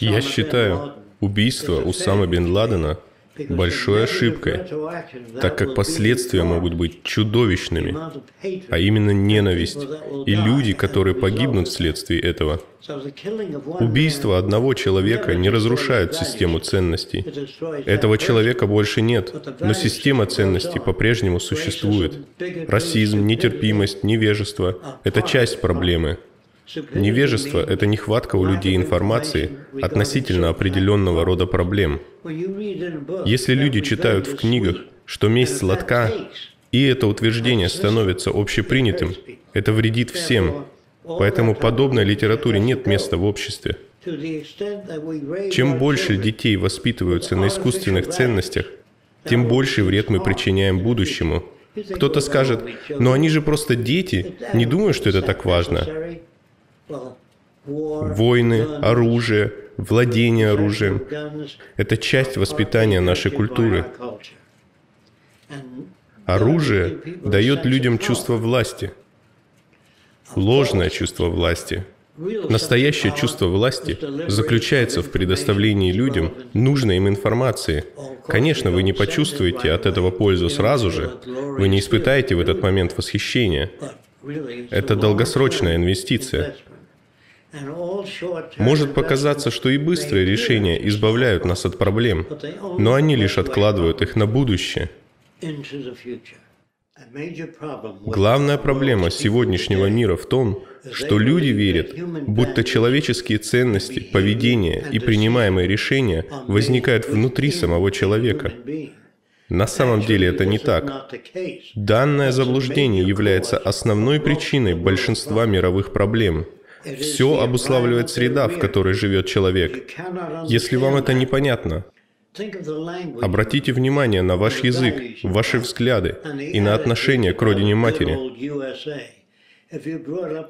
Я считаю убийство Усама бен Ладена большой ошибкой, так как последствия могут быть чудовищными, а именно ненависть и люди, которые погибнут вследствие этого. Убийство одного человека не разрушает систему ценностей. Этого человека больше нет, но система ценностей по-прежнему существует. Расизм, нетерпимость, невежество – это часть проблемы. Невежество – это нехватка у людей информации относительно определенного рода проблем. Если люди читают в книгах, что месть сладка, и это утверждение становится общепринятым, это вредит всем. Поэтому подобной литературе нет места в обществе. Чем больше детей воспитываются на искусственных ценностях, тем больше вред мы причиняем будущему. Кто-то скажет, но они же просто дети, не думаю, что это так важно. Войны, оружие, владение оружием – это часть воспитания нашей культуры. Оружие дает людям чувство власти, ложное чувство власти. Настоящее чувство власти заключается в предоставлении людям нужной им информации. Конечно, вы не почувствуете от этого пользу сразу же, вы не испытаете в этот момент восхищения. Это долгосрочная инвестиция. Может показаться, что и быстрые решения избавляют нас от проблем, но они лишь откладывают их на будущее. Главная проблема сегодняшнего мира в том, что люди верят, будто человеческие ценности, поведение и принимаемые решения возникают внутри самого человека. На самом деле это не так. Данное заблуждение является основной причиной большинства мировых проблем – все обуславливает среда, в которой живет человек. Если вам это непонятно, обратите внимание на ваш язык, ваши взгляды и на отношение к родине матери.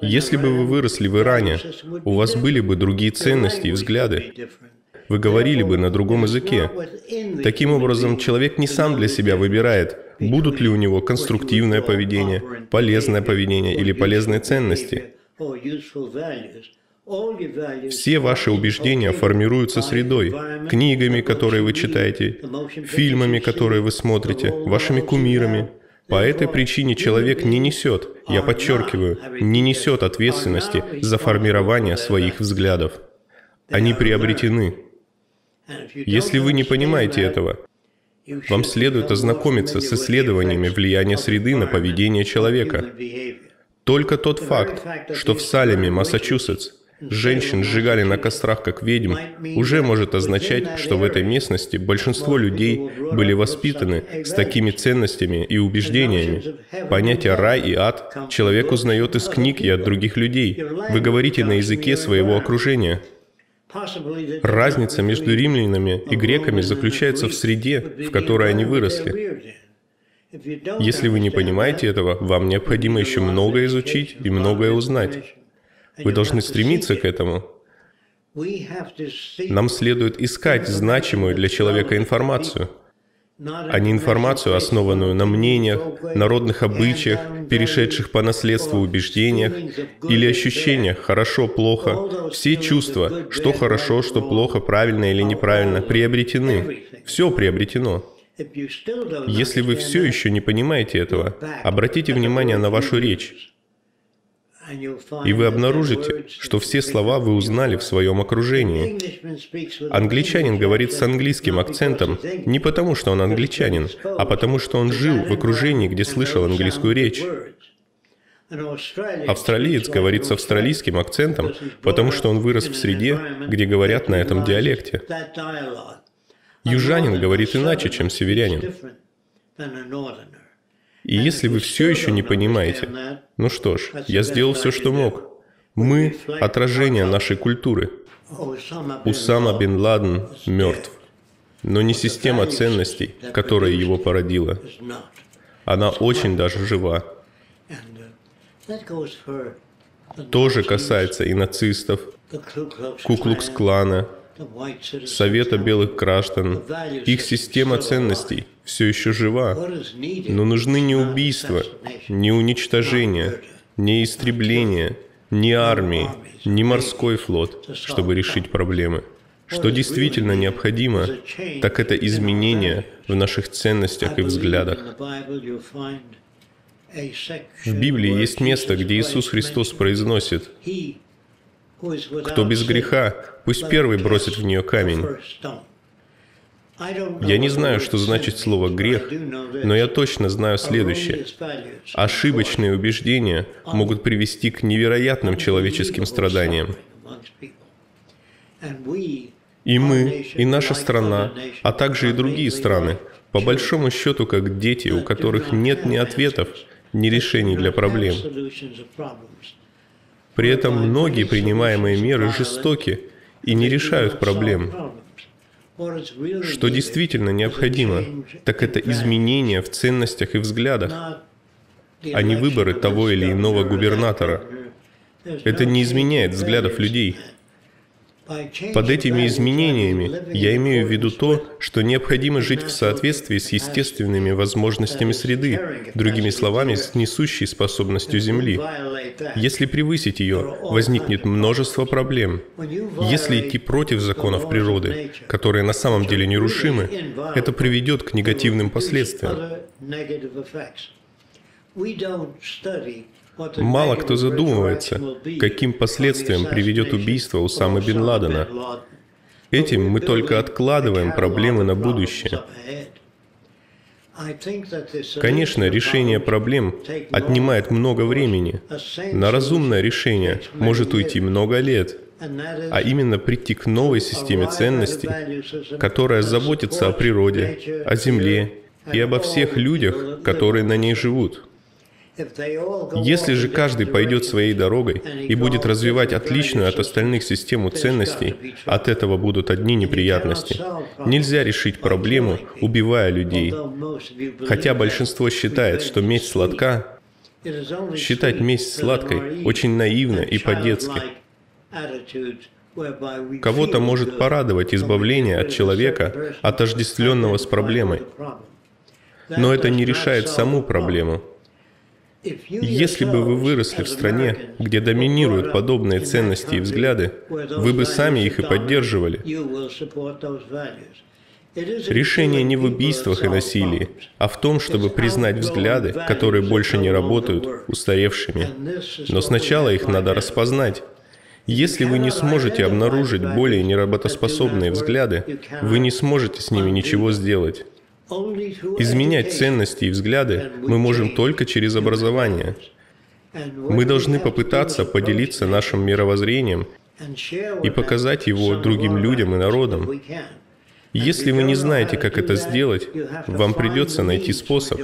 Если бы вы выросли в Иране, у вас были бы другие ценности и взгляды. Вы говорили бы на другом языке. Таким образом, человек не сам для себя выбирает, будут ли у него конструктивное поведение, полезное поведение или полезные ценности. Все ваши убеждения формируются средой, книгами, которые вы читаете, фильмами, которые вы смотрите, вашими кумирами. По этой причине человек не несет, я подчеркиваю, не несет ответственности за формирование своих взглядов. Они приобретены. Если вы не понимаете этого, вам следует ознакомиться с исследованиями влияния среды на поведение человека. Только тот факт, что в Салеме, Массачусетс, женщин сжигали на кострах как ведьм, уже может означать, что в этой местности большинство людей были воспитаны с такими ценностями и убеждениями. Понятие «рай» и «ад» человек узнает из книг и от других людей. Вы говорите на языке своего окружения. Разница между римлянами и греками заключается в среде, в которой они выросли. Если вы не понимаете этого, вам необходимо еще многое изучить и многое узнать. Вы должны стремиться к этому. Нам следует искать значимую для человека информацию, а не информацию, основанную на мнениях, народных обычаях, перешедших по наследству убеждениях или ощущениях «хорошо», «плохо». Все чувства, что хорошо, что плохо, правильно или неправильно, приобретены. Все приобретено. Если вы все еще не понимаете этого, обратите внимание на вашу речь. И вы обнаружите, что все слова вы узнали в своем окружении. Англичанин говорит с английским акцентом не потому, что он англичанин, а потому, что он жил в окружении, где слышал английскую речь. Австралиец говорит с австралийским акцентом, потому что он вырос в среде, где говорят на этом диалекте. Южанин говорит иначе, чем северянин. И если вы все еще не понимаете, ну что ж, я сделал все, что мог. Мы — отражение нашей культуры. Усама бен Ладен мертв. Но не система ценностей, которая его породила. Она очень даже жива. Тоже касается и нацистов, Куклукс-клана, Совета белых граждан, их система ценностей все еще жива, но нужны не убийства, не уничтожения, не истребления, ни армии, ни морской флот, чтобы решить проблемы. Что действительно необходимо, так это изменения в наших ценностях и взглядах. В Библии есть место, где Иисус Христос произносит, «Кто без греха, пусть первый бросит в нее камень». Я не знаю, что значит слово «грех», но я точно знаю следующее. Ошибочные убеждения могут привести к невероятным человеческим страданиям. И мы, и наша страна, а также и другие страны, по большому счету, как дети, у которых нет ни ответов, ни решений для проблем. При этом многие принимаемые меры жестоки и не решают проблем. Что действительно необходимо, так это изменения в ценностях и взглядах, а не выборы того или иного губернатора. Это не изменяет взглядов людей. Под этими изменениями я имею в виду то, что необходимо жить в соответствии с естественными возможностями среды, другими словами, с несущей способностью Земли. Если превысить ее, возникнет множество проблем. Если идти против законов природы, которые на самом деле нерушимы, это приведет к негативным последствиям. Мало кто задумывается, каким последствиям приведет убийство Усамы Бен Ладена. Этим мы только откладываем проблемы на будущее. Конечно, решение проблем отнимает много времени. На разумное решение может уйти много лет, а именно прийти к новой системе ценностей, которая заботится о природе, о земле и обо всех людях, которые на ней живут. Если же каждый пойдет своей дорогой и будет развивать отличную от остальных систему ценностей, от этого будут одни неприятности. Нельзя решить проблему, убивая людей. Хотя большинство считает, что месть сладка, считать месть сладкой очень наивно и по-детски. Кого-то может порадовать избавление от человека, отождествленного с проблемой. Но это не решает саму проблему. Если бы вы выросли в стране, где доминируют подобные ценности и взгляды, вы бы сами их и поддерживали. Решение не в убийствах и насилии, а в том, чтобы признать взгляды, которые больше не работают, устаревшими. Но сначала их надо распознать. Если вы не сможете обнаружить более неработоспособные взгляды, вы не сможете с ними ничего сделать. Изменять ценности и взгляды мы можем только через образование. Мы должны попытаться поделиться нашим мировоззрением и показать его другим людям и народам. Если вы не знаете, как это сделать, вам придется найти способ.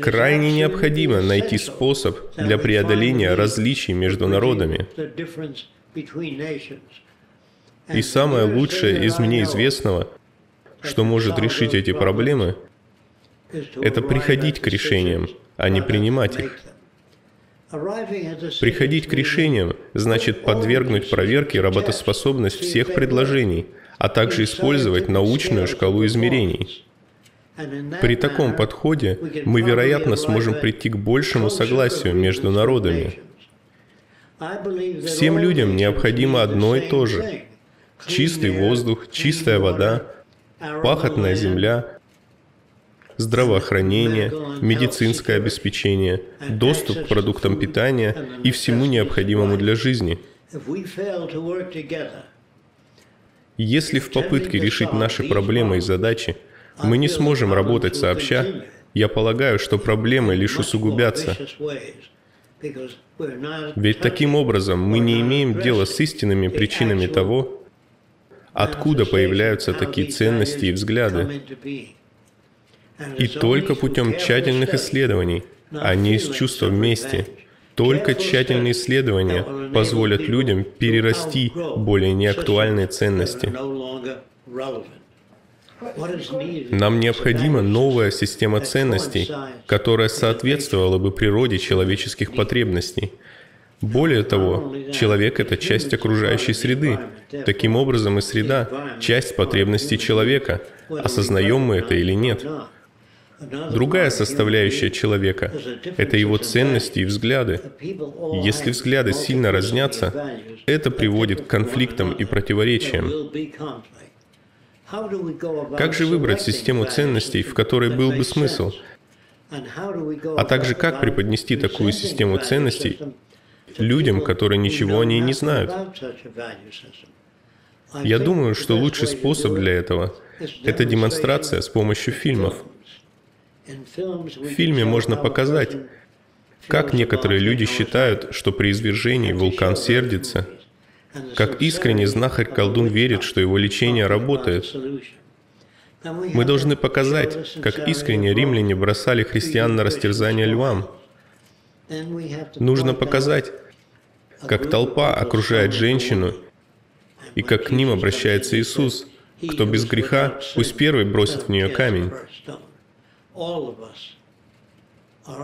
Крайне необходимо найти способ для преодоления различий между народами. И самое лучшее из мне известного что может решить эти проблемы, это приходить к решениям, а не принимать их. Приходить к решениям значит подвергнуть проверке работоспособность всех предложений, а также использовать научную шкалу измерений. При таком подходе мы, вероятно, сможем прийти к большему согласию между народами. Всем людям необходимо одно и то же. Чистый воздух, чистая вода, пахотная земля, здравоохранение, медицинское обеспечение, доступ к продуктам питания и всему необходимому для жизни. Если в попытке решить наши проблемы и задачи мы не сможем работать сообща, я полагаю, что проблемы лишь усугубятся. Ведь таким образом мы не имеем дела с истинными причинами того, откуда появляются такие ценности и взгляды. И только путем тщательных исследований, а не из чувства вместе, только тщательные исследования позволят людям перерасти более неактуальные ценности. Нам необходима новая система ценностей, которая соответствовала бы природе человеческих потребностей – более того, человек — это часть окружающей среды. Таким образом, и среда — часть потребностей человека. Осознаем мы это или нет? Другая составляющая человека — это его ценности и взгляды. Если взгляды сильно разнятся, это приводит к конфликтам и противоречиям. Как же выбрать систему ценностей, в которой был бы смысл? А также как преподнести такую систему ценностей людям, которые ничего о ней не знают? Я думаю, что лучший способ для этого — это демонстрация с помощью фильмов. В фильме можно показать, как некоторые люди считают, что при извержении вулкан сердится, как искренне знахарь-колдун верит, что его лечение работает. Мы должны показать, как искренне римляне бросали христиан на растерзание львам. Нужно показать, как толпа окружает женщину и как к ним обращается Иисус. Кто без греха, пусть первый бросит в нее камень.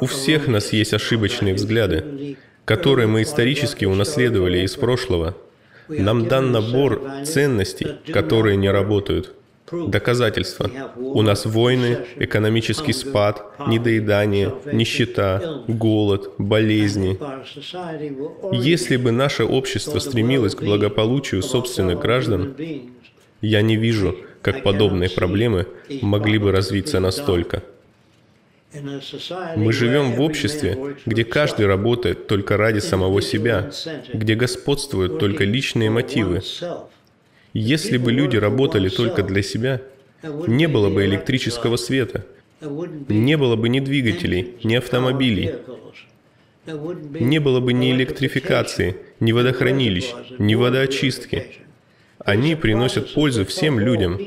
У всех нас есть ошибочные взгляды, которые мы исторически унаследовали из прошлого. Нам дан набор ценностей, которые не работают. Доказательства. У нас войны, экономический спад, недоедание, нищета, голод, болезни. Если бы наше общество стремилось к благополучию собственных граждан, я не вижу, как подобные проблемы могли бы развиться настолько. Мы живем в обществе, где каждый работает только ради самого себя, где господствуют только личные мотивы. Если бы люди работали только для себя, не было бы электрического света, не было бы ни двигателей, ни автомобилей, не было бы ни электрификации, ни водохранилищ, ни водоочистки. Они приносят пользу всем людям.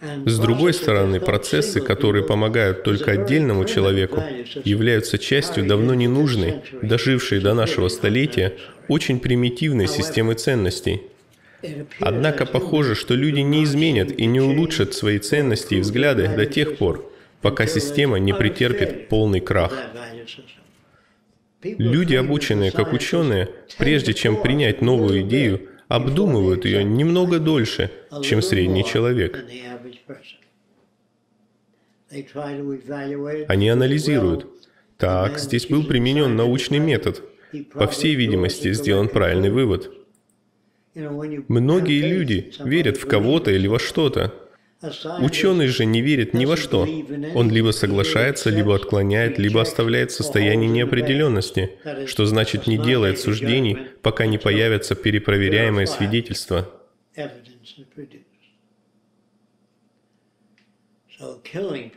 С другой стороны, процессы, которые помогают только отдельному человеку, являются частью давно ненужной, дожившей до нашего столетия, очень примитивной системы ценностей. Однако похоже, что люди не изменят и не улучшат свои ценности и взгляды до тех пор, пока система не претерпит полный крах. Люди, обученные как ученые, прежде чем принять новую идею, обдумывают ее немного дольше, чем средний человек. Они анализируют. Так, здесь был применен научный метод. По всей видимости, сделан правильный вывод. Многие люди верят в кого-то или во что-то. Ученый же не верит ни во что. Он либо соглашается, либо отклоняет, либо оставляет состояние неопределенности, что значит не делает суждений, пока не появятся перепроверяемые свидетельства.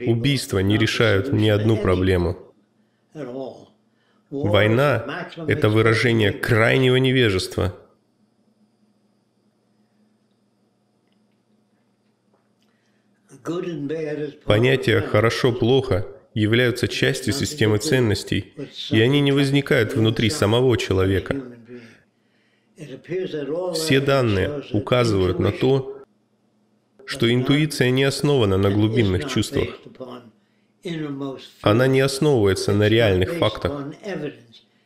Убийства не решают ни одну проблему. Война — это выражение крайнего невежества — Понятия «хорошо-плохо» являются частью системы ценностей, и они не возникают внутри самого человека. Все данные указывают на то, что интуиция не основана на глубинных чувствах. Она не основывается на реальных фактах.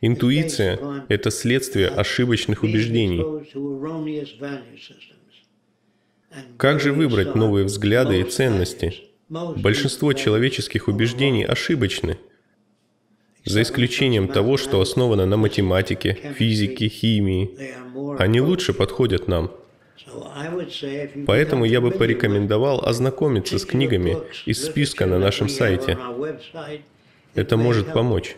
Интуиция — это следствие ошибочных убеждений. Как же выбрать новые взгляды и ценности? Большинство человеческих убеждений ошибочны, за исключением того, что основано на математике, физике, химии. Они лучше подходят нам. Поэтому я бы порекомендовал ознакомиться с книгами из списка на нашем сайте. Это может помочь.